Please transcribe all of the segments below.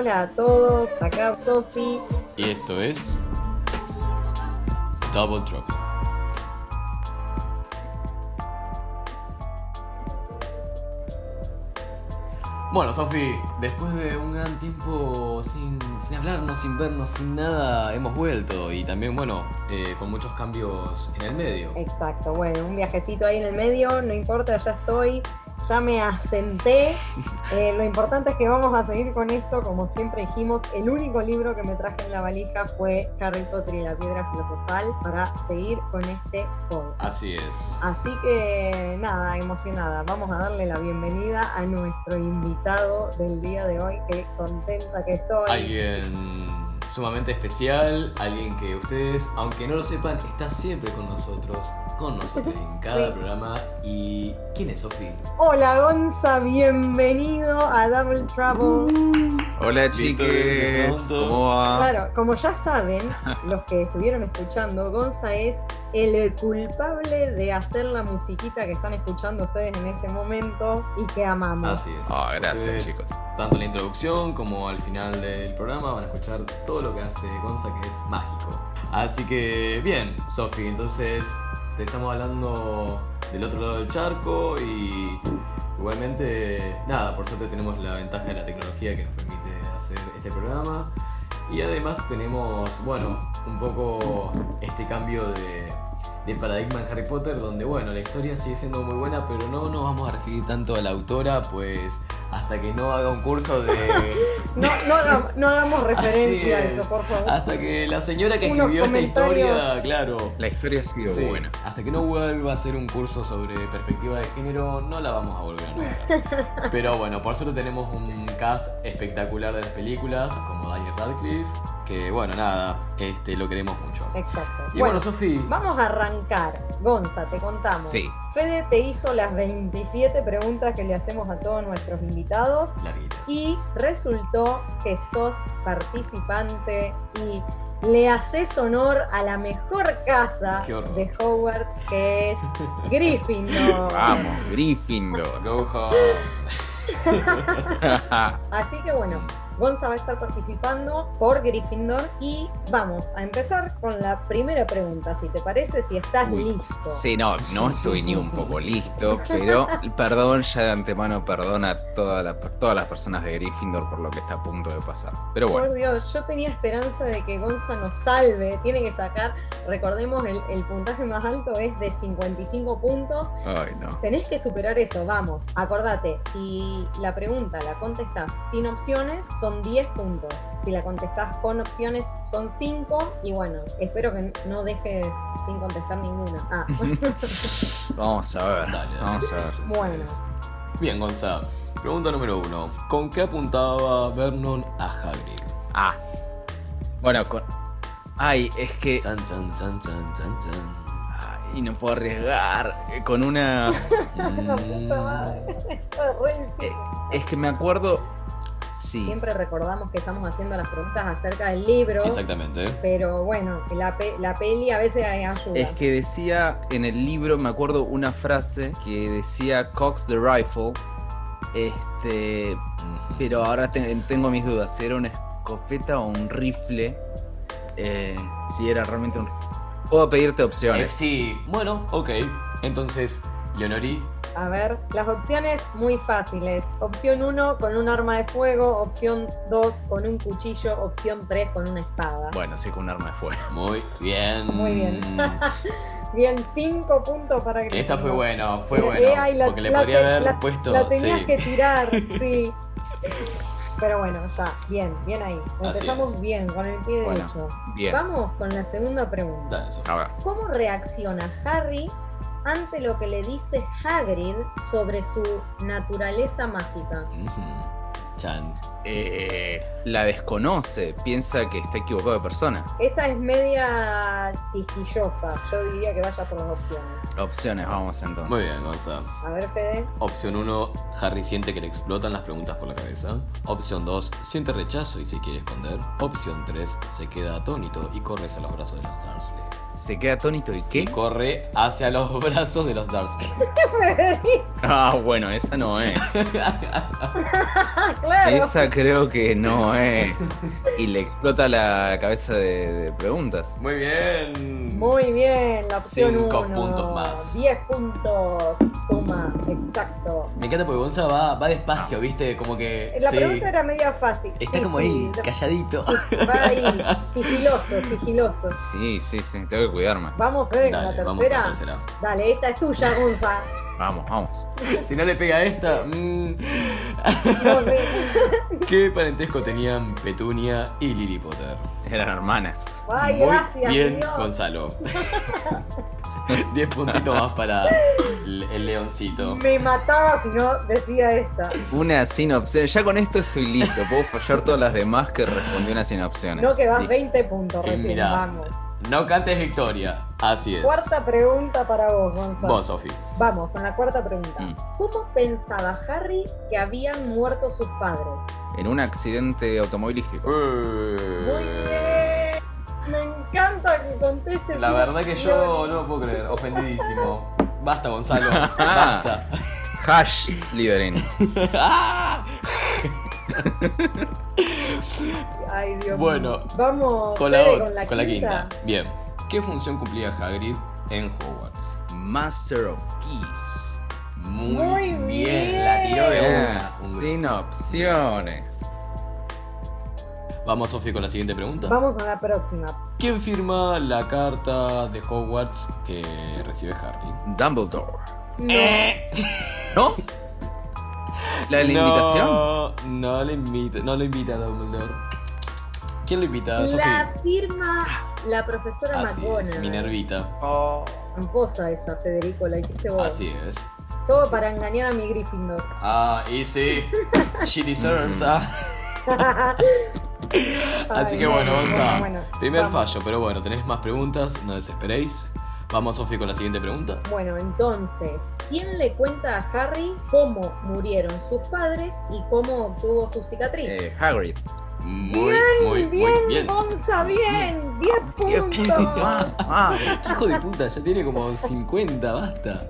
Hola a todos, acá Sofi. Y esto es Double Drop. Bueno, Sofi, después de un gran tiempo sin, sin hablarnos, sin vernos, sin nada, hemos vuelto y también, bueno, eh, con muchos cambios en el medio. Exacto, bueno, un viajecito ahí en el medio, no importa, ya estoy ya me asenté. Eh, lo importante es que vamos a seguir con esto, como siempre dijimos, el único libro que me traje en la valija fue Harry Potter y la piedra filosofal para seguir con este podcast. Así es. Así que nada, emocionada. Vamos a darle la bienvenida a nuestro invitado del día de hoy, que contenta que estoy. Alguien sumamente especial, alguien que ustedes, aunque no lo sepan, está siempre con nosotros, con nosotros en cada programa. ¿Y quién es Sofi? Hola Gonza, bienvenido a Double Trouble. Hola chiques, ¿cómo va? Claro, como ya saben, los que estuvieron escuchando, Gonza es el culpable de hacer la musiquita que están escuchando ustedes en este momento y que amamos. Así es. Oh, gracias chicos. Tanto en la introducción como al final del programa van a escuchar todo lo que hace Gonza que es mágico. Así que bien, Sofi, entonces te estamos hablando del otro lado del charco y igualmente, nada, por suerte tenemos la ventaja de la tecnología que nos permite hacer este programa. Y además tenemos, bueno, un poco este cambio de, de, paradigma en Harry Potter, donde, bueno, la historia sigue siendo muy buena, pero no nos vamos a referir tanto a la autora, pues hasta que no haga un curso de... no, no, no, hagamos referencia a eso, por favor. Hasta que la señora que escribió esta historia, claro... La historia ha sido buena. Hasta que no vuelva a hacer un curso sobre perspectiva de género, no la vamos a volver a nombrar. Pero bueno, por suerte tenemos un cast espectacular de las películas, como Daniel Radcliffe, que bueno, nada, este, lo queremos mucho. Exacto. Y bueno, Sofía. Vamos a arrancar. Gonza, te contamos. Sí. Fede te hizo las 27 preguntas que le hacemos a todos nuestros invitados. Y resultó que sos participante y le haces honor a la mejor casa de Hogwarts, que es Gryffindor. Vamos, Gryffindor. Go home. Así que bueno, Gonza va a estar participando por Gryffindor y vamos a empezar con la primera pregunta, si te parece, si estás listo. Sí, no, no estoy ni un poco listo, pero perdón, ya de antemano perdona a todas las personas de Gryffindor por lo que está a punto de pasar. Pero bueno. Por Dios, yo tenía esperanza de que Gonza nos salve, tiene que sacar, recordemos, el, el puntaje más alto es de 55 puntos. Ay, no. Tenés que superar eso, vamos, acordate, si la pregunta la contestás sin opciones, son 10 puntos. Si la contestás con opciones son 5 y bueno, espero que no dejes sin contestar ninguna. Ah. vamos a ver, vamos a ver. Bueno. Bien, Gonzalo. Pregunta número 1. ¿Con qué apuntaba Vernon a Hagrid? Ah. Bueno, con... Ay, es que... Chan, chan, chan, chan, chan, chan. Ay, no puedo arriesgar. Eh, con una... Mm. Eh, es que me acuerdo Siempre recordamos que estamos haciendo las preguntas acerca del libro. Exactamente. Pero bueno, la, la peli a veces ayuda. Es que decía en el libro, me acuerdo una frase que decía Cox the Rifle. Este. Pero ahora tengo mis dudas. Si era una escopeta o un rifle. Eh, si era realmente un. Puedo pedirte opciones. Eh, sí, bueno, ok. Entonces, Leonori, a ver, las opciones muy fáciles. Opción 1 con un arma de fuego, opción 2 con un cuchillo, opción 3 con una espada. Bueno, sí, con un arma de fuego. Muy bien. Muy bien. bien, 5 puntos para que... Esta fue bueno, fue bueno. porque le podría haber puesto... La tenías que tirar, sí. Pero bueno, ya, bien, bien ahí. Empezamos bien, con el pie derecho. Bien. Vamos con la segunda pregunta. Dale, ¿Cómo reacciona Harry ante lo que le dice Hagrid sobre su naturaleza mágica. Chan. Eh, la desconoce, piensa que está equivocado de persona. Esta es media quisquillosa. Yo diría que vaya por las opciones. Opciones, vamos entonces. Muy bien, Gonzalo. A ver, Fede. Opción 1, Harry siente que le explotan las preguntas por la cabeza. Opción 2, siente rechazo y se quiere esconder. Opción 3, se queda atónito y corre hacia los brazos de los Dursley. Se queda atónito y qué? Y corre hacia los brazos de los Dursley. ah, bueno, esa no es. claro. Esa creo que no es. Y le explota la cabeza de, preguntas. Muy bien. Muy bien, la opción 5 puntos más. 10 puntos suma, exacto. Me encanta porque Gonza va, va despacio, ah. ¿viste? Como que. La pregunta era media fácil. Está como ahí, calladito. Va ahí, sigiloso, sigiloso. Sí, sí, sí, tengo que cuidarme. Vamos, Fede, con la tercera. Vamos con la tercera. Dale, esta es tuya, Gonza. Vamos, vamos. Si no le pega a esta. Mmm... ¿Qué parentesco tenían Petunia y Lily Potter? Eran hermanas. Ay, Muy gracias. Bien, Gonzalo. Diez puntitos más para el, leoncito. Me mataba si no decía esta. Una sin opciones. Ya con esto estoy listo. Puedo fallar todas las demás que respondió una sin opciones. No, que vas 20 puntos recién. Vamos. No cantes victoria. Así es. Cuarta pregunta para vos, Gonzalo. Vos, Sofi. Vamos, con la cuarta pregunta. Mm. ¿Cómo pensaba Harry que habían muerto sus padres? En un accidente automovilístico. Eh. Muy bien. Me encanta que contestes. La verdad que yo no lo puedo creer. Ofendidísimo. Basta, Gonzalo. Basta. Hash Slytherin. Ay, Dios bueno, vamos con la, con, la, quinta. Bien. ¿Qué función cumplía Hagrid en Hogwarts? Master of Keys. Muy, bien. la tiró de una. Sin opciones. Vamos, Sofi, con la siguiente pregunta. Vamos con la próxima. ¿Quién firma la carta de Hogwarts que recibe Harry? Dumbledore. No. Eh. ¿No? ¿La de la invitación? No, le invita, no lo invita a Dumbledore. ¿Quién lo invita? La firma la profesora Así es, Minervita. Oh. Tramposa esa, Federico, la hiciste vos. Así es. Todo para engañar a mi Gryffindor. Ah, y sí. She deserves, ah. Así que bueno, Gonza. primer fallo, pero bueno, tenéis más preguntas, no desesperéis. Vamos, Sofía, con la siguiente pregunta. Bueno, entonces, ¿quién le cuenta a Harry cómo murieron sus padres y cómo obtuvo su cicatriz? Eh, Hagrid. Muy, muy, bien, muy bien. Gonza, bien. 10 puntos. Ah, hijo de puta, ya tiene como 50, basta.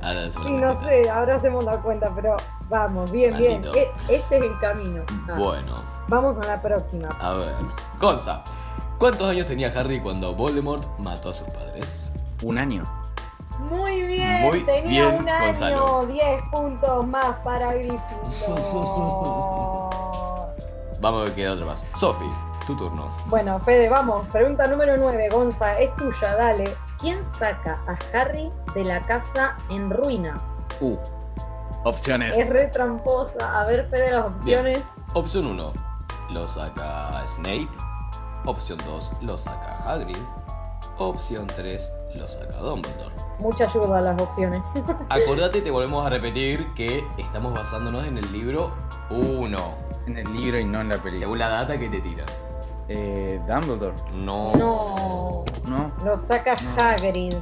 Ahora sí, no sé, ahora hacemos la cuenta, pero vamos, bien, bien. E, este es el camino. Ah. Bueno. Vamos con la próxima. A ver. Gonza. ¿Cuántos años tenía Harry cuando Voldemort mató a sus padres? Un año. Muy bien, Muy tenía bien, un año, 10 puntos más para Gryffindor. vamos a quedar otro más. Sophie, tu turno. Bueno, Fede, vamos. Pregunta número 9, Gonza, es tuya, dale. ¿Quién saca a Harry de la casa en ruinas? Uh, opciones. Es re tramposa. A ver, Fede, las opciones. Opción 1, lo saca Snape. Opción 2 lo saca Hagrid. Opción 3 lo saca Dumbledore. Mucha ayuda a las opciones. Acordate, te volvemos a repetir que estamos basándonos en el libro 1. En el libro y no en la película. Según la data que te tira. Eh, Dumbledore. No. No. No. Lo saca Hagrid.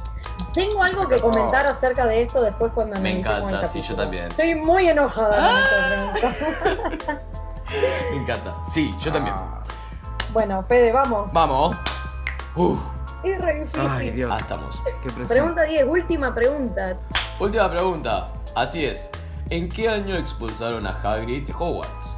Tengo algo que comentar acerca de esto después cuando me encanta, sí, yo también. Estoy muy enojada con esta Me encanta. Sí, yo también. Ah. Bueno, Fede, vamos. Vamos. Uf. Es re difícil. Ay, Dios. Ah, estamos. pregunta 10, última pregunta. Última pregunta. Así es. ¿En qué año expulsaron a Hagrid de Hogwarts?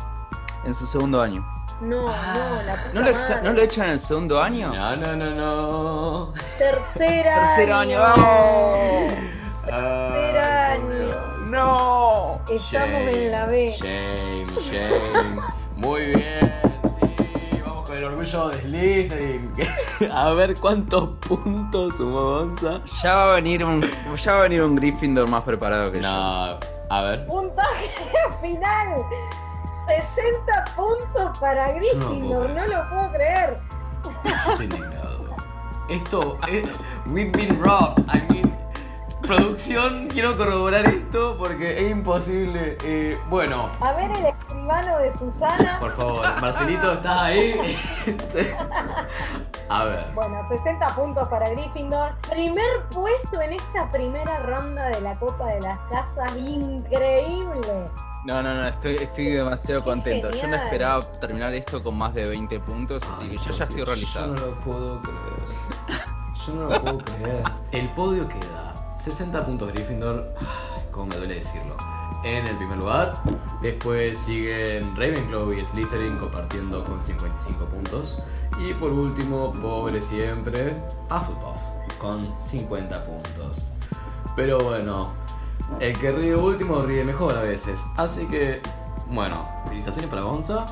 En su segundo año. No, ah. no, la puta ¿No, lo ¿No lo echan en el segundo año? No, no, no, no. Tercer año. Tercer año, vamos. Tercer año. No. Estamos en la B. Shame, shame. Muy bien el orgullo de Slytherin. a ver cuántos puntos sumó Gonza. Ya va a venir un, ya va a venir un Gryffindor más preparado que yo. No, a ver. Puntaje final. 60 puntos para Gryffindor, no, lo puedo creer. Estoy indignado. Esto es. We've been robbed. I mean. Producción, quiero corroborar esto porque es imposible. Eh, bueno. A ver el escribano de Susana. Por favor, Marcelito, ¿estás ahí? A ver. Bueno, 60 puntos para Gryffindor. Primer puesto en esta primera ronda de la Copa de las Casas. Increíble. No, no, no, estoy, estoy demasiado contento. Yo no esperaba terminar esto con más de 20 puntos, así que yo ya estoy realizado. Yo no lo puedo creer. Yo no lo puedo creer. El podio queda 60 puntos Gryffindor, como me duele decirlo, en el primer lugar. Después siguen Ravenclaw y Slytherin compartiendo con 55 puntos. Y por último, pobre siempre, Hufflepuff con 50 puntos. Pero bueno, el que ríe último ríe mejor a veces. Así que, bueno, felicitaciones para Gonza.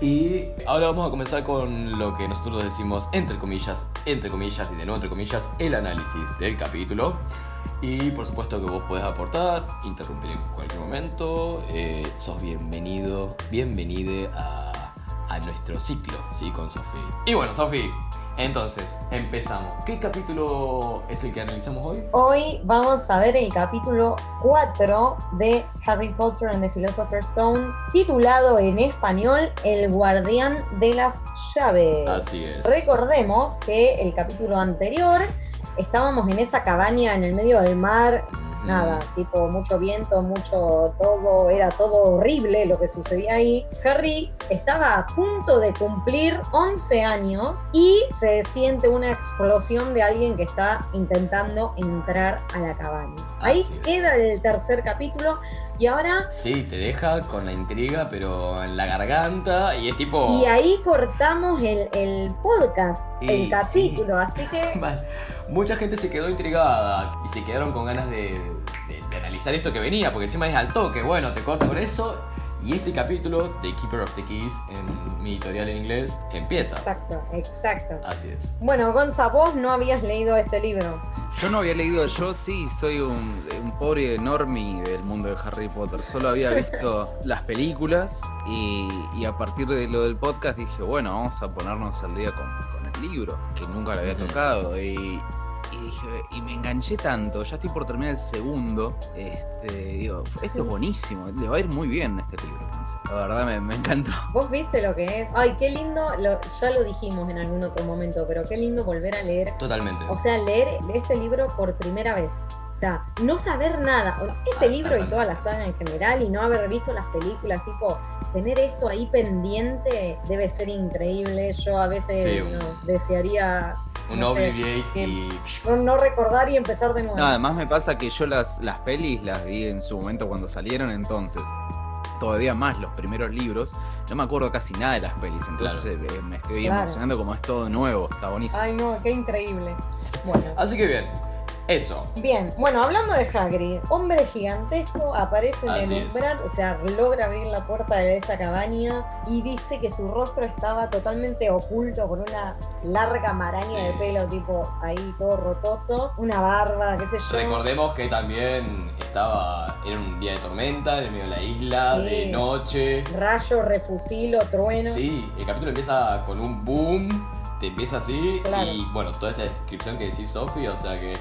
Y ahora vamos a comenzar con lo que nosotros decimos, entre comillas, entre comillas y de nuevo entre comillas, el análisis del capítulo. Y por supuesto que vos podés aportar, interrumpir en cualquier momento. Eh, sos bienvenido, bienvenide a, a nuestro ciclo, ¿sí? Con Sofi. Y bueno, Sofi, entonces, empezamos. ¿Qué capítulo es el que analizamos hoy? Hoy vamos a ver el capítulo 4 de Harry Potter and the Philosopher's Stone, titulado en español El guardián de las llaves. Así es. Recordemos que el capítulo anterior estábamos en esa cabaña en el medio del mar nada, tipo mucho viento, mucho todo, era todo horrible lo que sucedía ahí. Harry estaba a punto de cumplir 11 años y se siente una explosión de alguien que está intentando entrar a la cabaña. Ahí queda el tercer capítulo y ahora... Sí, te deja con la intriga, pero en la garganta y es tipo... Y ahí cortamos el, podcast, el capítulo, así que... Mucha gente se quedó intrigada y se quedaron con ganas de, de, analizar esto que venía, porque encima es al toque, bueno, te corta con eso y este capítulo de Keeper of the Keys, en mi editorial en inglés, empieza. Exacto, exacto. Así es. Bueno, Gonza, vos no habías leído este libro. Yo no había leído, yo sí soy un, pobre enorme del mundo de Harry Potter. Solo había visto las películas y, a partir de lo del podcast dije, bueno, vamos a ponernos al día con, con el libro, que nunca lo había tocado. Y, y dije, y me enganché tanto, ya estoy por terminar el segundo, este, digo, esto es buenísimo, le va a ir muy bien este libro, la verdad me, me encantó. Vos viste lo que es, ay, qué lindo, ya lo dijimos en algún otro momento, pero qué lindo volver a leer. Totalmente. O sea, leer este libro por primera vez. No saber nada. Este ah, libro y toda la saga en general y no haber visto las películas, tipo, tener esto ahí pendiente debe ser increíble. Yo a veces desearía un no y. No, recordar y empezar de nuevo. No, además me pasa que yo las, las pelis las vi en su momento cuando salieron, entonces. Todavía más los primeros libros, no me acuerdo casi nada de las pelis, entonces eh, me estoy emocionando como es todo nuevo, está buenísimo. Ay no, qué increíble. Bueno. Así que bien, eso. Bien, bueno, hablando de Hagrid, hombre gigantesco aparece en el umbral, o sea, logra abrir la puerta de esa cabaña y dice que su rostro estaba totalmente oculto por una larga maraña de pelo, tipo ahí todo rotoso, una barba, qué sé yo. Recordemos que también estaba, era un día de tormenta en el medio de la isla, de noche. Rayo, refusilo, trueno. Sí, el capítulo empieza con un boom, te empieza así y bueno, toda esta descripción que decís Sofi, o sea que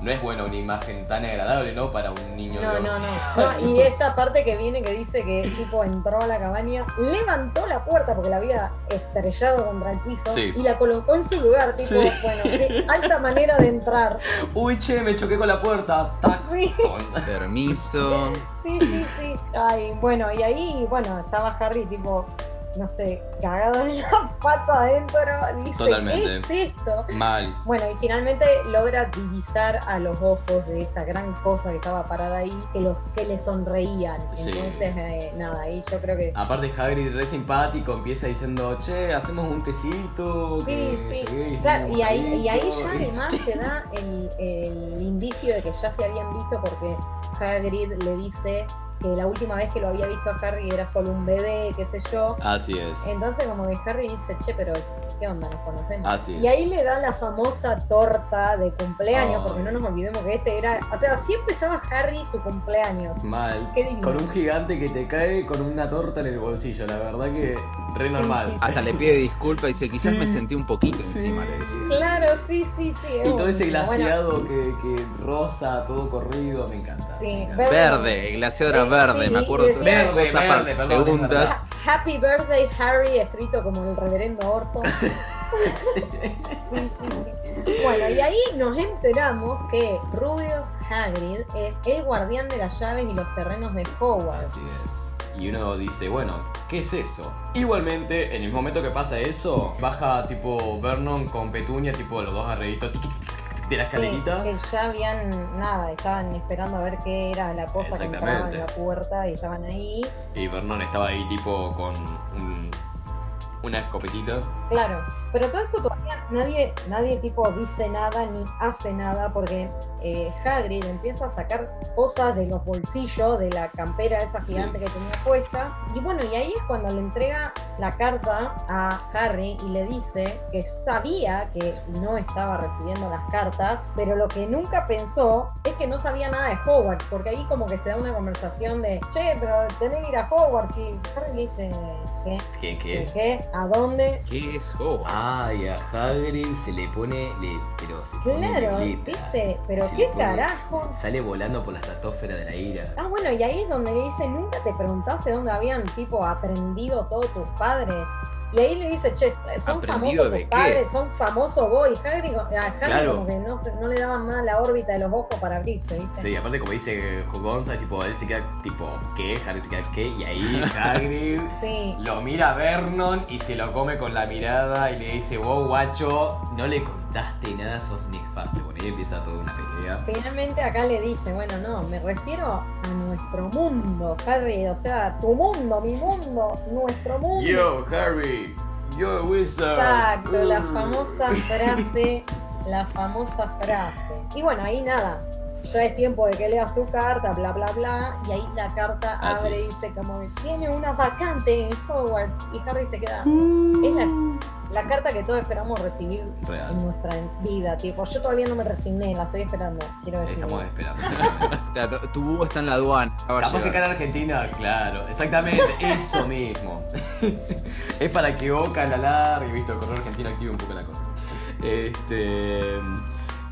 no es bueno una imagen tan agradable, ¿no? Para un niño no, de No, no, Y esa parte que viene que dice que el tipo entró a la cabaña, levantó la puerta porque la había estrellado contra el piso y la colocó en su lugar, tipo, bueno, qué alta manera de entrar. Uy, che, me choqué con la puerta. Sí. Permiso. Sí, sí, sí. Ay, bueno, y ahí, bueno, estaba Harry tipo no sé, cagado en la pata adentro, dice, ¿qué es esto? Mal. Bueno, y finalmente logra divisar a los ojos de esa gran cosa que estaba parada ahí, que los que le sonreían. Entonces, eh, nada, ahí yo creo que... Aparte Hagrid re simpático, empieza diciendo, che, hacemos un tecito. Sí, sí. claro, y ahí, y ahí ya además se da el, el indicio de que ya se habían visto porque Hagrid le dice que la última vez que lo había visto a Harry era solo un bebé, qué sé yo. Así es. Entonces como que Harry dice, che, pero ¿qué onda? Nos conocemos. Así es. Y ahí le da la famosa torta de cumpleaños, porque no nos olvidemos que este era... O sea, así empezaba Harry su cumpleaños. Mal. Qué con un gigante que te cae con una torta en el bolsillo, la verdad que re normal. Hasta le pide disculpas y dice, quizás me sentí un poquito encima, le decía. Claro, sí, sí, sí. Y todo ese glaciado que, que, rosa, todo corrido, me encanta. Sí, verde, el glaciado era verde, me acuerdo. verde, verde, perdón, preguntas. Happy Birthday Harry, escrito como el reverendo Orton. Bueno, y ahí nos enteramos que Rubius Hagrid es el guardián de las llaves y los terrenos de Hogwarts. Así es. Y uno dice, bueno, ¿qué es eso? Igualmente, en el momento que pasa eso, baja tipo Vernon con Petunia, tipo los dos arreditos de la escalerita. que ya habían, nada, estaban esperando a ver qué era la cosa que entraba en la puerta y estaban ahí. Y Vernon estaba ahí tipo con un una escopetita. Claro, pero todo esto todavía nadie, nadie tipo dice nada ni hace nada porque eh, Hagrid empieza a sacar cosas de los bolsillos de la campera esa gigante que tenía puesta. Y bueno, y ahí es cuando le entrega la carta a Harry y le dice que sabía que no estaba recibiendo las cartas, pero lo que nunca pensó es que no sabía nada de Hogwarts, porque ahí como que se da una conversación de, che, pero tenés que ir a Hogwarts y Harry le dice, ¿qué? ¿Qué? ¿Qué? ¿Qué? ¿A dónde? ¿Qué es Hogwarts? Ay, a Hagrid se le pone, le, pero se claro, dice, pero qué carajo. Sale volando por la estratosfera de la ira. Ah, bueno, y ahí es donde dice, nunca te preguntaste dónde habían tipo aprendido todos tus padres. Y ahí le dice, che, son famosos tus padres, son famosos vos. Y Hagrid, a Hagrid como que no, no, le daban más la órbita de los ojos para abrirse, ¿viste? Sí, aparte como dice Jogonza, tipo, él se queda tipo, ¿qué? Harry se queda, ¿qué? Y ahí Hagrid lo mira a Vernon y se lo come con la mirada y le dice, wow, guacho, no le contaste nada, sos nefasto. Empieza toda una pelea. Finalmente acá le dice, bueno, no, me refiero a nuestro mundo, Harry, o sea, tu mundo, mi mundo, nuestro mundo. Yo, Harry, a wizard. Exacto, la uh. famosa frase, la famosa frase. Y bueno, ahí nada, ya es tiempo de que leas tu carta, bla, bla, bla. Y ahí la carta abre y dice como, tiene una vacante en Hogwarts. Y Harry se queda, es la, la, carta que todos esperamos recibir en nuestra vida. Tipo, yo todavía no me resigné, la estoy esperando, quiero decir. Estamos esperando. tu búho está en la aduana. Capaz que acá en Argentina, claro, exactamente, eso mismo. es para que Oca la larga y visto el correo argentino active un poco la cosa. Este...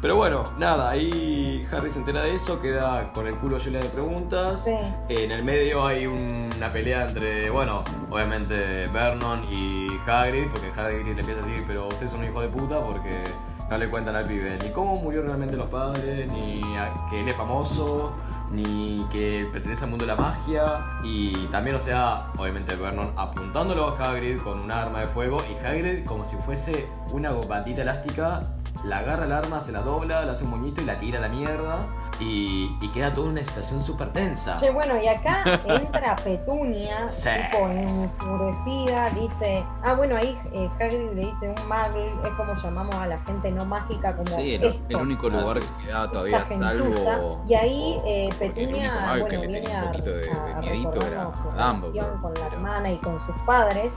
Pero bueno, nada, ahí Harry se entera de eso, queda con el culo lleno de preguntas. En el medio hay una pelea entre, bueno, obviamente Vernon y Hagrid, porque Hagrid le empieza a decir, pero usted es un hijo de puta porque no le cuentan al pibe ni cómo murió realmente los padres, ni que él es famoso, ni que pertenece al mundo de la magia. Y también, o sea, obviamente Vernon apuntándolo a Hagrid con un arma de fuego y Hagrid como si fuese una bandita elástica la agarra el arma, se la dobla, le hace un moñito y la tira a la mierda. Y, queda toda una situación súper tensa. Che, bueno, y acá entra Petunia, tipo enfurecida, dice, ah, bueno, ahí eh, Hagrid le dice un magl, es como llamamos a la gente no mágica, como Sí, el, único lugar que queda todavía salvo... Y ahí eh, Petunia, bueno, viene a, a, su relación con la hermana y con sus padres,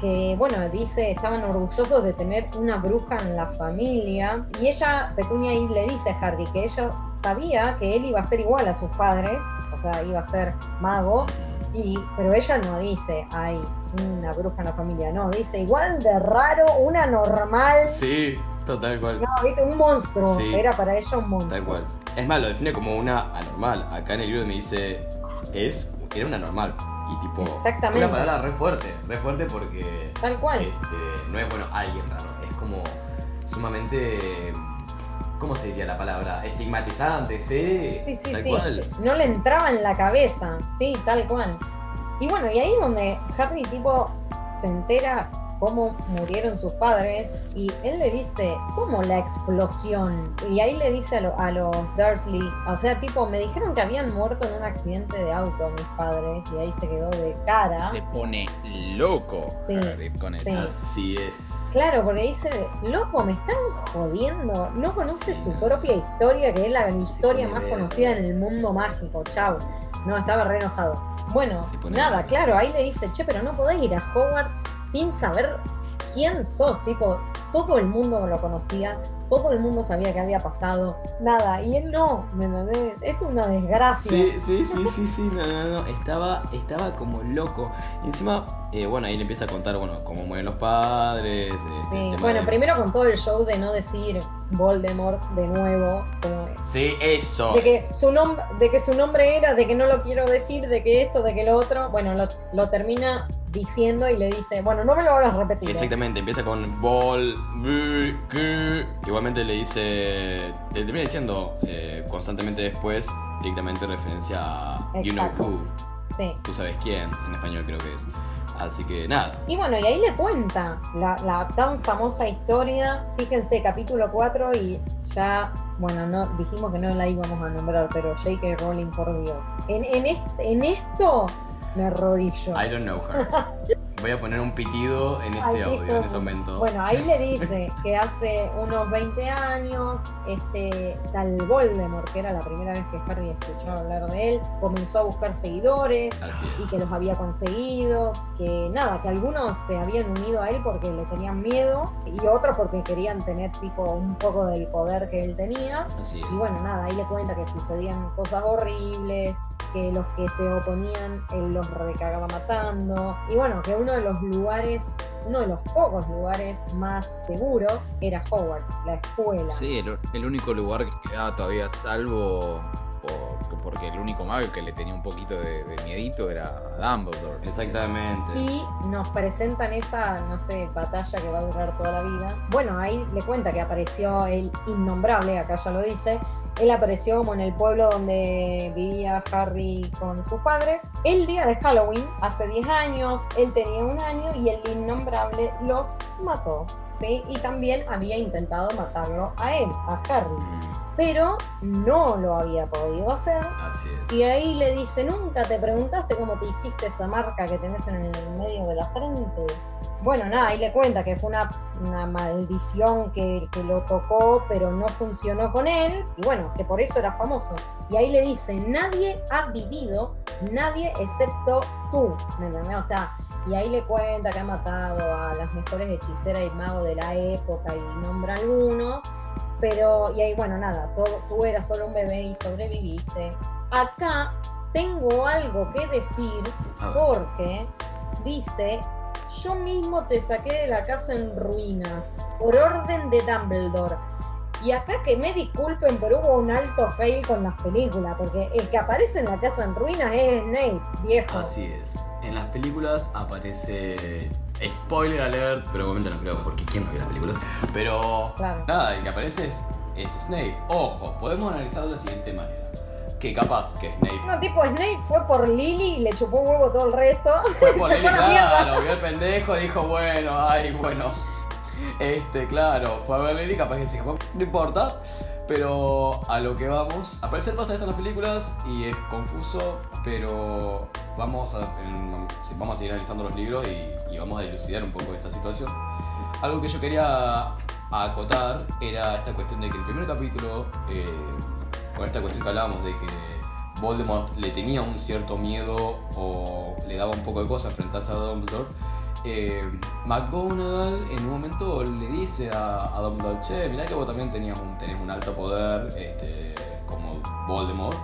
que, bueno, dice, estaban orgullosos de tener una bruja en la familia, y ella, Petunia ahí le dice a Harry que ella sabía que él iba a ser igual a sus padres, o sea, iba a ser mago, y, pero ella no dice, ay, una bruja en la familia, no, dice igual de raro, una normal. Sí, total cual. No, viste, un monstruo, era para ella un monstruo. Tal cual. Es más, lo define como una anormal. Acá en el libro me dice, es, era una normal. Y tipo, Exactamente. una palabra re fuerte, re fuerte porque... Tal cual. Este, no es, bueno, alguien raro, es como sumamente ¿Cómo se diría la palabra? Estigmatizante, ¿sí? Sí, sí, tal Cual. No le entraba en la cabeza, sí, tal cual. Y bueno, y ahí es donde Harry tipo se entera cómo murieron sus padres y él le dice, ¿cómo la explosión? Y ahí le dice a, los Dursley, o sea, tipo, me dijeron que habían muerto en un accidente de auto mis padres y ahí se quedó de cara. Se pone loco con eso. Así es. Claro, porque dice, loco, me están jodiendo. No conoce su propia historia, que es la historia más conocida en el mundo mágico. Chau. No, estaba re enojado. Bueno, nada, claro, ahí le dice, che, pero no podés ir a Hogwarts sin saber quién sos. Tipo, todo el mundo lo conocía, todo el mundo sabía que había pasado, nada, y él no, ¿me entendés? Esto es una desgracia. Sí, sí, sí, sí, sí, no, no, no, estaba, estaba como loco. Y encima, eh, bueno, ahí le empieza a contar, bueno, cómo mueren los padres. Este, bueno, primero con todo el show de no decir Voldemort de nuevo. sí, eso. De que, su nombre, de que su nombre era, de que no lo quiero decir, de que esto, de que lo otro. Bueno, lo, lo termina diciendo y le dice, bueno, no me lo hagas repetir. ¿eh? Exactamente, empieza con Vol, igualmente le dice, le termina diciendo eh, constantemente después, directamente referencia a You Know Who. Sí. Tú sabes quién, en español creo que es. Así que nada. Y bueno, y ahí le cuenta la, la tan famosa historia. Fíjense, capítulo 4 y ya, bueno, no dijimos que no la íbamos a nombrar, pero J.K. Rowling, por Dios. En, en, en esto me arrodillo. I don't know her. Voy a poner un pitido en este audio en ese momento. Bueno, ahí le dice que hace unos 20 años, este tal Voldemort, que era la primera vez que Harry escuchó hablar de él, comenzó a buscar seguidores y que los había conseguido, que nada, que algunos se habían unido a él porque le tenían miedo y otros porque querían tener tipo un poco del poder que él tenía. Así Y bueno, nada, ahí le cuenta que sucedían cosas horribles, que los que se oponían él los recagaba matando. Y bueno, que uno de los lugares, uno de los pocos lugares más seguros era Hogwarts, la escuela. Sí, el, único lugar que quedaba todavía salvo porque el único mago que le tenía un poquito de, de, miedito era Dumbledore. Exactamente. Y nos presentan esa, no sé, batalla que va a durar toda la vida. Bueno, ahí le cuenta que apareció el innombrable, acá ya lo dice, él apareció como en el pueblo donde vivía Harry con sus padres. El día de Halloween, hace 10 años, él tenía un año y el innombrable los mató. ¿Sí? Y también había intentado matarlo a él, a Harry. Mm. Pero no lo había podido hacer. Así es. Y ahí le dice, ¿nunca te preguntaste cómo te hiciste esa marca que tenés en el medio de la frente? Bueno, nada, ahí le cuenta que fue una, maldición que, que, lo tocó, pero no funcionó con él, y bueno, que por eso era famoso. Y ahí le dice, nadie ha vivido, nadie excepto tú, ¿me entiendes? O sea, y ahí le cuenta que ha matado a las mejores hechiceras y magos de la época y nombra algunos, pero, y ahí, bueno, nada, todo, tú eras solo un bebé y sobreviviste. Acá tengo algo que decir porque dice yo mismo te saqué de la casa en ruinas, por orden de Dumbledore. Y acá que me disculpen, pero hubo un alto fail con las películas, porque el que aparece en la casa en ruinas es Snape, viejo. Así es. En las películas aparece. Spoiler alert, pero obviamente no creo, porque ¿quién no vio las películas? Pero. Nada, el que aparece es, es Snape. Ojo, podemos analizarlo de la siguiente manera que capaz que Snape. No, tipo Snape fue por Lily y le chupó un huevo todo el resto. Fue por Lily, claro, vio el pendejo, dijo, bueno, ay, bueno. Este, claro, fue a ver Lily, capaz que se no importa. Pero a lo que vamos, al parecer pasa esto en las películas y es confuso, pero vamos a, vamos a seguir analizando los libros y, vamos a dilucidar un poco esta situación. Algo que yo quería acotar era esta cuestión de que el primer capítulo eh, con esta cuestión que hablábamos de que Voldemort le tenía un cierto miedo o le daba un poco de cosas frente a Dumbledore, eh, McGonagall en un momento le dice a, a Dumbledore, che, mirá que vos también tenías un, tenés un alto poder este, como Voldemort.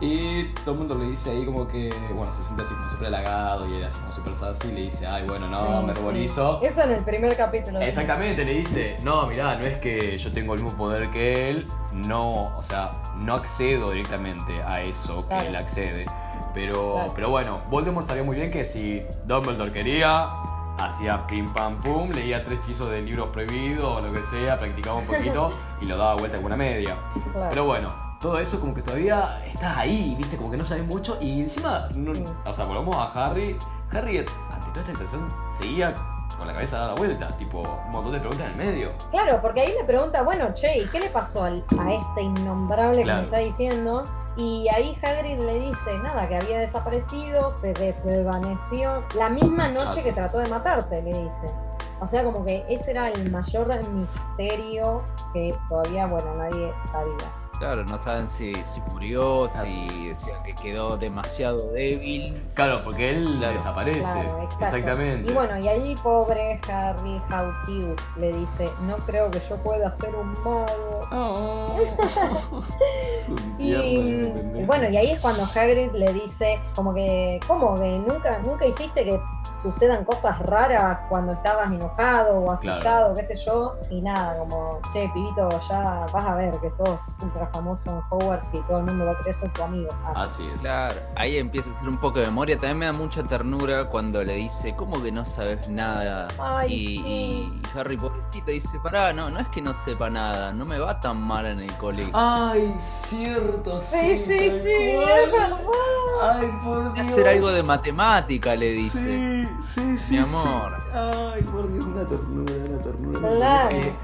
Y todo el mundo le dice ahí como que, bueno, se siente así como súper halagado y él así como súper sassy y le dice, ay, bueno, no, me ruborizo. Eso en el primer capítulo. Exactamente, le dice, no, mirá, no es que yo tengo el mismo poder que él, no, o sea, no accedo directamente a eso que él accede. Pero, pero bueno, Voldemort sabía muy bien que si Dumbledore quería, hacía pim pam pum, leía tres hechizos de libros prohibidos o lo que sea, practicaba un poquito y lo daba vuelta con una media. Pero bueno, todo eso como que todavía estás ahí, viste, como que no sabes mucho y encima, o sea, volvamos a Harry, Harry ante toda esta sensación seguía con la cabeza dada vuelta, tipo un montón de preguntas en el medio. Claro, porque ahí le pregunta, bueno, che, ¿y qué le pasó a este innombrable que me está diciendo? Y ahí Hagrid le dice, nada, que había desaparecido, se desvaneció la misma noche que trató de matarte, le dice. O sea, como que ese era el mayor misterio que todavía, bueno, nadie sabía. Claro, no saben si, si murió, si decían que quedó demasiado débil. Claro, porque él desaparece. Exactamente. Y bueno, y ahí pobre Harry Hautiu le dice, no creo que yo pueda ser un mago. Oh. y, bueno, y ahí es cuando Hagrid le dice, como que, ¿cómo? Que nunca, nunca hiciste que sucedan cosas raras cuando estabas enojado o asustado, qué sé yo. Y nada, como, che, pibito, ya vas a ver que sos ultra famoso en Hogwarts y todo el mundo va a creer ser tu amigo. Ah. Así es. Claro, ahí empieza a hacer un poco de memoria. También me da mucha ternura cuando le dice, ¿cómo que no sabes nada? y, y, Harry pobrecito dice, pará, no, no es que no sepa nada, no me va tan mal en el colegio. Ay, cierto, sí. Sí, sí, sí. Ay, por Dios. hacer algo de matemática, le dice. Sí, sí, sí. Mi amor. Ay, por Dios, una ternura, una ternura. Claro. Eh,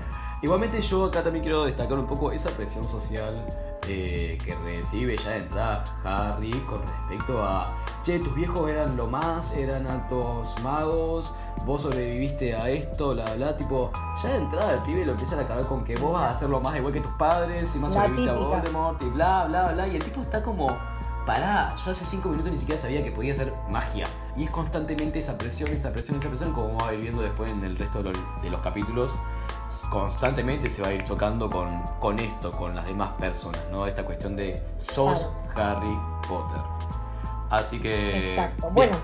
igualmente yo acá también quiero destacar un poco esa presión social eh, que recibe ya de entrada Harry con respecto a, che, tus viejos eran lo más, eran altos magos, vos sobreviviste a esto, bla, bla, tipo, ya de entrada el pibe lo empiezan a cargar con que vos vas a hacerlo más igual que tus padres y más sobreviviste a Voldemort y bla, bla, bla, y el tipo está como pará, yo hace 5 minutos ni siquiera sabía que podía ser magia. Y es constantemente esa presión, esa presión, esa presión, como va a ir viendo después en el resto de los, capítulos. Constantemente se va a ir chocando con, con esto, con las demás personas, ¿no? Esta cuestión de sos Harry Potter. Así que. Exacto. Bueno,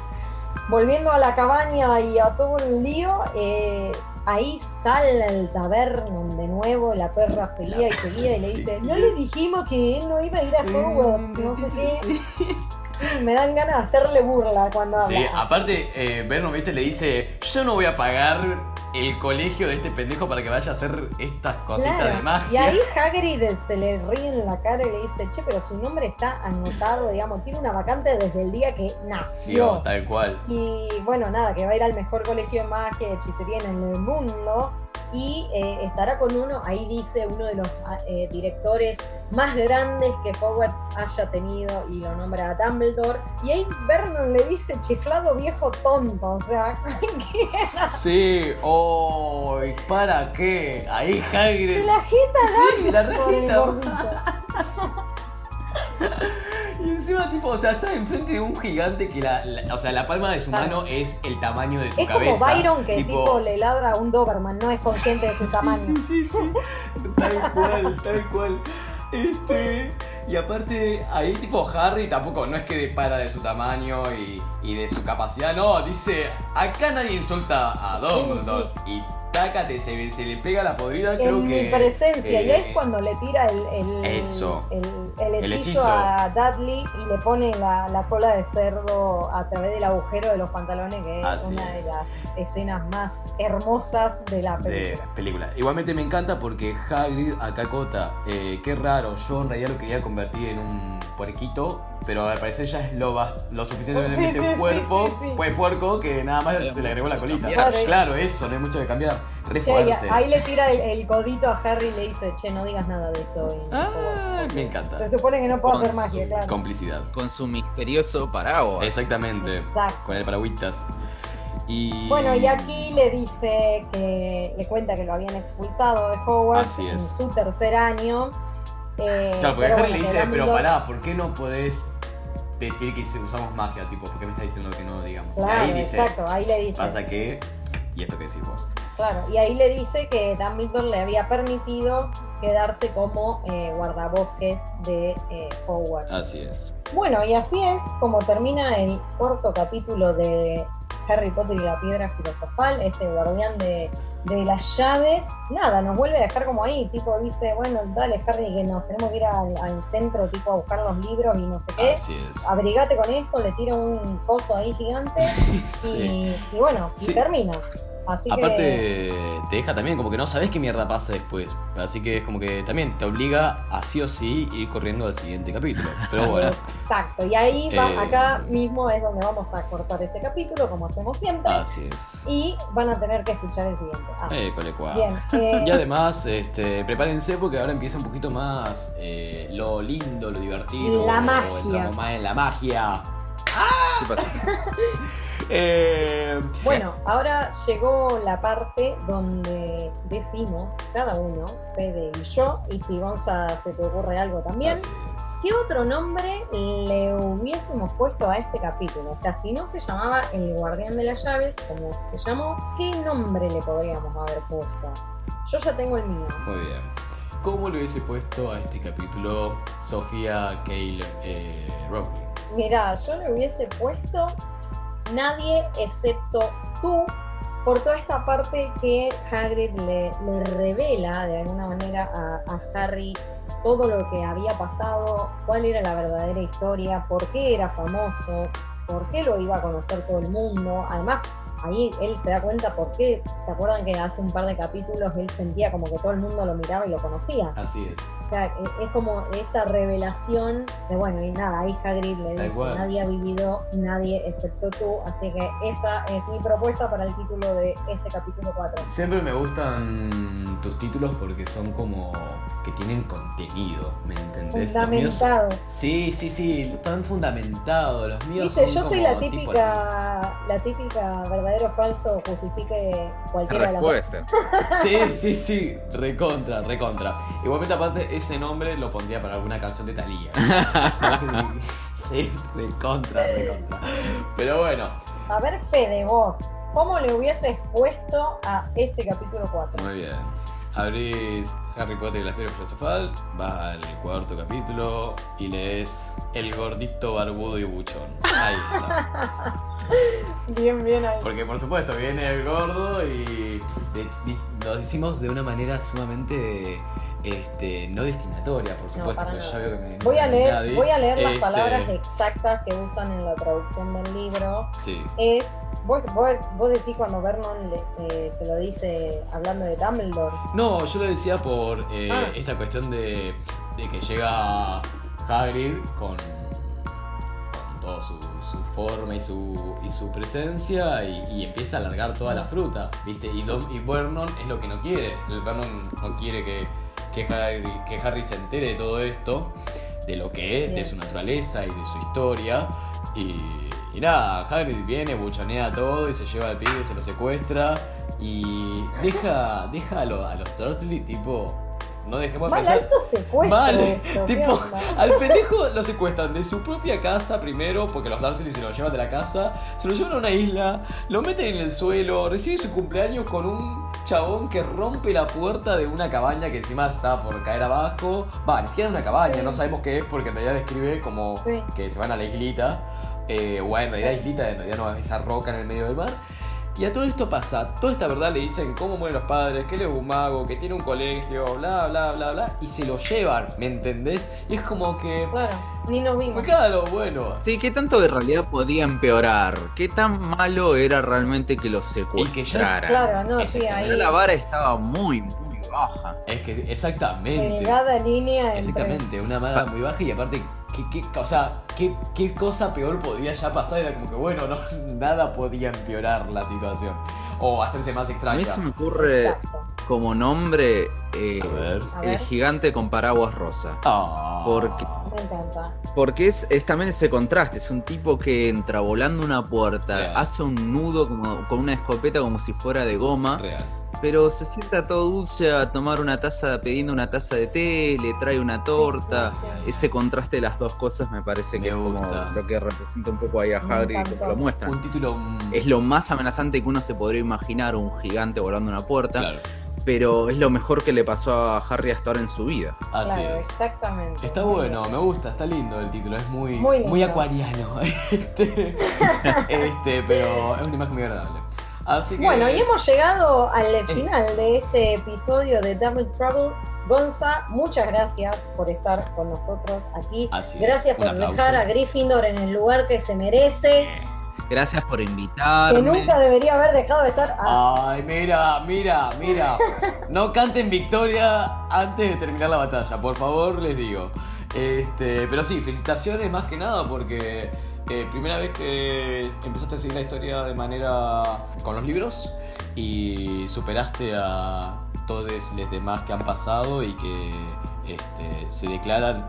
volviendo a la cabaña y a todo el lío, eh, ahí sale el taberno de nuevo, la perra seguía y seguía y le dice, no le dijimos que él no iba a ir a Hogwarts, no sé qué. Me dan ganas de hacerle burla cuando habla. Sí, aparte, eh, Vernon, viste, le dice, yo no voy a pagar el colegio de este pendejo para que vaya a hacer estas cositas de magia. Y ahí Hagrid se le ríe en la cara y le dice, che, pero su nombre está anotado, digamos, tiene una vacante desde el día que nació. Sí, tal cual. Y bueno, nada, que va a ir al mejor colegio de magia y hechicería en el mundo y eh, estará con uno, ahí dice uno de los ah, eh, directores más grandes que Hogwarts haya tenido y lo nombra a Dumbledore. Y ahí Vernon le dice chiflado viejo tonto, o sea, ¿qué Sí, oh, ¿para qué? Ahí Hagrid. Se la jeta Sí, se la rejeta. Y encima, tipo, o sea, está enfrente de un gigante que la, o sea, la palma de su mano es el tamaño de tu cabeza. Es como Byron que tipo... le ladra a un Doberman, no es consciente de su tamaño. Sí, sí, sí. tal cual, tal cual. Este. Y aparte, ahí tipo Harry tampoco no es que para de su tamaño y, y de su capacidad, no, dice, acá nadie insulta a Dumbledore. Y tácate, se, se le pega la podrida, creo que. En presencia, y ahí es eh, cuando le tira el, el, eso, el, hechizo, a Dudley y le pone la, la, cola de cerdo a través del agujero de los pantalones, que es una de las escenas más hermosas de la película. Igualmente me encanta porque Hagrid acá cota, eh, qué raro, yo en realidad lo quería convertir en un puerquito pero al parecer ya es lo, lo suficientemente sí, cuerpo, pues puerco, que nada más se le agregó la colita. Claro, eso, no hay mucho que cambiar. Re Ahí le tira el, codito a Harry y le dice, che, no digas nada de esto. Ah, me encanta. Se supone que no puedo hacer magia, claro. Complicidad. Con su misterioso paraguas. Exactamente. Exacto. Con el paragüitas. Y... Bueno, y aquí le dice que le cuenta que lo habían expulsado de Hogwarts en su tercer año eh, claro, porque Harry le dice, pero pará, ¿por qué no podés decir que usamos magia? Tipo, ¿por qué me estás diciendo que no, digamos? y ahí dice, exacto, ahí le dice. Pasa que, y esto que decís vos. Claro, y ahí le dice que Dumbledore le había permitido quedarse como eh, guardabosques de eh, Hogwarts. Así es. Bueno, y así es como termina el cuarto capítulo de Harry Potter y la piedra filosofal, este guardián de, las llaves. Nada, nos vuelve a dejar como ahí, tipo dice, bueno, dale Harry, que nos tenemos que ir al, centro, tipo a buscar los libros y no sé qué. Así es. Abrigate con esto, le tira un pozo ahí gigante y, bueno, y termina. Aparte, te deja también como que no sabes qué mierda pasa después. Así que es como que también te obliga a sí o sí ir corriendo al siguiente capítulo. Pero bueno. Exacto. Y ahí va, eh, acá mismo es donde vamos a cortar este capítulo, como hacemos siempre. Así es. Y van a tener que escuchar el siguiente. Ah. Eh, Bien. Eh, y además, este, prepárense porque ahora empieza un poquito más eh, lo lindo, lo divertido. La magia. más en la magia. ¿Qué pasa? Eh, bueno, ahora llegó la parte donde decimos cada uno, Fede y yo, y si Gonza se te ocurre algo también, ¿qué otro nombre le hubiésemos puesto a este capítulo? O sea, si no se llamaba El Guardián de las Llaves, como se llamó, ¿qué nombre le podríamos haber puesto? Yo ya tengo el mío. Muy bien. ¿Cómo le hubiese puesto a este capítulo Sofía Cale eh, Rowling? Mira, yo le hubiese puesto nadie excepto tú por toda esta parte que Hagrid le, revela de alguna manera a, a, Harry todo lo que había pasado, cuál era la verdadera historia, por qué era famoso, por qué lo iba a conocer todo el mundo. Además, ahí él se da cuenta por qué. ¿Se acuerdan que hace un par de capítulos él sentía como que todo el mundo lo miraba y lo conocía? Así es. O sea, e, es como esta revelación de, bueno, y nada, ahí Hagrid le dice, nadie ha vivido, nadie excepto tú. Así que esa es mi propuesta para el título de este capítulo 4. Siempre me gustan tus títulos porque son como que tienen contenido, ¿me entendés? Fundamentado. Sí, sí, sí, están fundamentados. Los míos Dice, yo soy la típica, la típica verdadero o falso justifique cualquiera de las Sí, sí, sí, recontra, recontra. Igualmente aparte ese nombre lo pondría para alguna canción de Thalía. sí, recontra, recontra. Pero bueno. A ver, Fede, vos, ¿cómo le hubieses puesto a este capítulo 4? Muy bien. Abrís Harry Potter y la Esfera Filosofal, vas al cuarto capítulo y lees El gordito barbudo y buchón. Ahí está. bien, bien ahí. Porque por supuesto viene el gordo y lo hicimos de una manera sumamente este, no discriminatoria, por supuesto, voy, a leer, voy a leer las este, palabras exactas que usan en la traducción del libro. Sí. Es Vos, decís cuando Vernon eh, se lo dice hablando de Dumbledore. No, yo lo decía por eh, ah. esta cuestión de, que llega Hagrid con toda su, forma y su, y su presencia y, empieza a alargar toda la fruta, ¿viste? Y, y Vernon es lo que no quiere. El Vernon no quiere que, que, Harry, que Harry se entere de todo esto, de lo que es, de su naturaleza y de su historia. Y y nada, Hagrid viene, buchonea todo y se lleva al pibe, se lo secuestra y deja, deja a, los Dursley tipo no dejemos Mal pensar. secuestro. Vale, tipo, al pendejo lo secuestran de su propia casa primero, porque los Dursley se lo llevan de la casa, se lo llevan a una isla, lo meten en el suelo, recibe su cumpleaños con un chabón que rompe la puerta de una cabaña que encima está por caer abajo. Va, ni siquiera una cabaña, no sabemos qué es porque en realidad describe como que se van a la islita. Eh, bueno, en realidad islita, en realidad no es esa roca en el medio del mar. Y a todo esto pasa, toda esta verdad le dicen cómo mueren los padres, que él es un mago, que tiene un colegio, bla, bla, bla, bla, y se lo llevan, ¿me entendés? Y es como que... Claro, ni nos vimos. Claro, bueno. Sí, ¿qué tanto de realidad podía empeorar? ¿Qué tan malo era realmente que lo secuestraran? Claro, no, sí, ahí... La vara estaba muy, muy baja. Es que, exactamente. Delgada línea Exactamente, una vara muy baja y aparte ¿Qué, o sea, ¿qué, ¿qué, cosa peor podía ya pasar? Era como que, bueno, no, nada podía empeorar la situación. O hacerse más extraña. A mí se me ocurre como nombre eh, el gigante con paraguas rosa. Ah. Porque, me encanta. Porque es, es, también ese contraste. Es un tipo que entra volando una puerta, hace un nudo como, con una escopeta como si fuera de goma. Real pero se sienta todo dulce a tomar una taza, pidiendo una taza de té, le trae una torta. Ese contraste de las dos cosas me parece que es como lo que representa un poco ahí a Harry como lo muestra. Un título. Es lo más amenazante que uno se podría imaginar, un gigante volando una puerta. Pero es lo mejor que le pasó a Harry hasta ahora en su vida. Así es. Exactamente. Está bueno, me gusta, está lindo el título, es muy, muy, acuariano. este, este, pero es una imagen muy agradable. Bueno, y hemos llegado al final de este episodio de Double Trouble. Gonza, muchas gracias por estar con nosotros aquí. gracias por dejar a Gryffindor en el lugar que se merece. Gracias por invitarme. Que nunca debería haber dejado de estar. Ay, mira, mira, mira. No canten victoria antes de terminar la batalla, por favor, les digo. Este, pero sí, felicitaciones más que nada porque eh, primera vez que empezaste a seguir la historia de manera con los libros y superaste a todos los demás que han pasado y que este, se declaran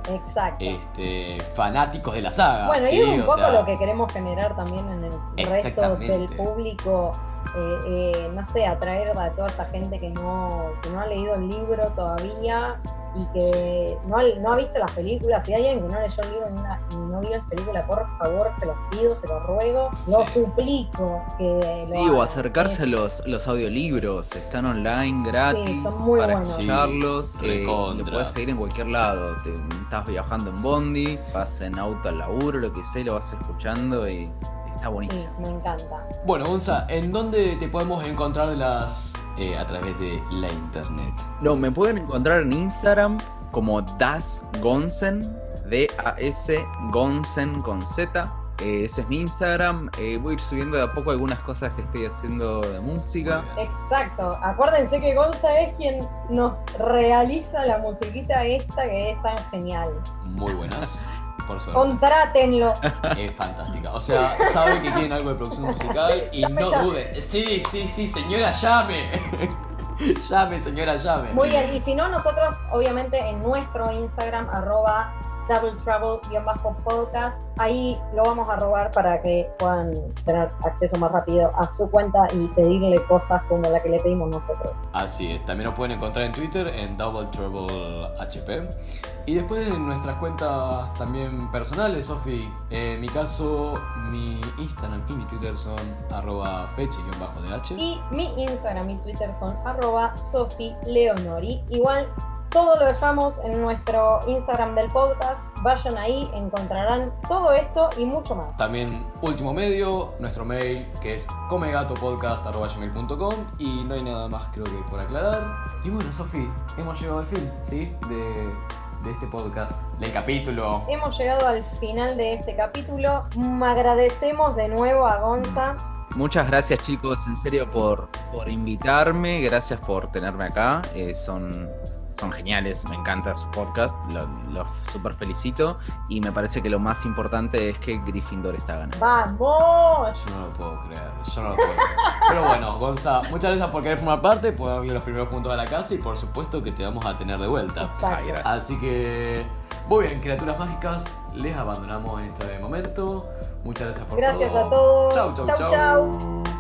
este, fanáticos de la saga. Bueno, y es un poco lo que queremos generar también en el resto del público. Eh, eh, no sé, atraer a toda esa gente que no, que no ha leído el libro todavía y que no ha, no ha visto las películas. Si hay alguien que no leyó el libro y no vio las películas, por favor, se los pido, se los ruego, lo suplico que lo Digo, acercarse a los, los audiolibros, están online gratis son muy para buenos. escucharlos. Eh, lo puedes seguir en cualquier lado. Te, estás viajando en Bondi, vas en auto al laburo, lo que sea, lo vas escuchando y Está buenísimo. Sí, me encanta. Bueno, Gonza, ¿en dónde te podemos encontrar las eh, a través de la internet? No, me pueden encontrar en Instagram como Das Gonsen, D-A-S Gonsen con Z. Eh, ese es mi Instagram. Eh, voy a ir subiendo de a poco algunas cosas que estoy haciendo de música. Exacto. Acuérdense que Gonza es quien nos realiza la musiquita esta que es tan genial. Muy buenas. Contrátenlo. Es fantástica. O sea, saben que quieren algo de producción musical y no duden. Sí, sí, sí, señora, llame. llame, señora, llame. Muy bien, y si no, nosotros, obviamente, en nuestro Instagram, arroba Double Travel-podcast. Ahí lo vamos a robar para que puedan tener acceso más rápido a su cuenta y pedirle cosas como la que le pedimos nosotros. Así es, también nos pueden encontrar en Twitter en Double Trouble HP. Y después en nuestras cuentas también personales, Sofi. En mi caso, mi Instagram y mi Twitter son arroba feche-dh. Y mi Instagram y Twitter son arroba Sofi Leonori. Igual todo lo dejamos en nuestro Instagram del podcast. Vayan ahí, encontrarán todo esto y mucho más. También último medio, nuestro mail que es comegatopodcast.com y no hay nada más creo que por aclarar. Y bueno, Sofi, hemos llegado al fin, ¿sí? De, de este podcast, del capítulo. Hemos llegado al final de este capítulo. Agradecemos de nuevo a Gonza Muchas gracias chicos, en serio, por, por invitarme, gracias por tenerme acá. Eh, son son geniales, me encanta su podcast, los lo super felicito y me parece que lo más importante es que Gryffindor está ganando. ¡Vamos! Yo no lo puedo creer, yo no lo puedo creer. Pero bueno, Gonza, muchas gracias por querer formar parte, por darle los primeros puntos a la casa y por supuesto que te vamos a tener de vuelta. Así que, muy bien, criaturas mágicas, les abandonamos en este momento. Muchas gracias por todo. Gracias a todos. Chau, chau, chau. chau.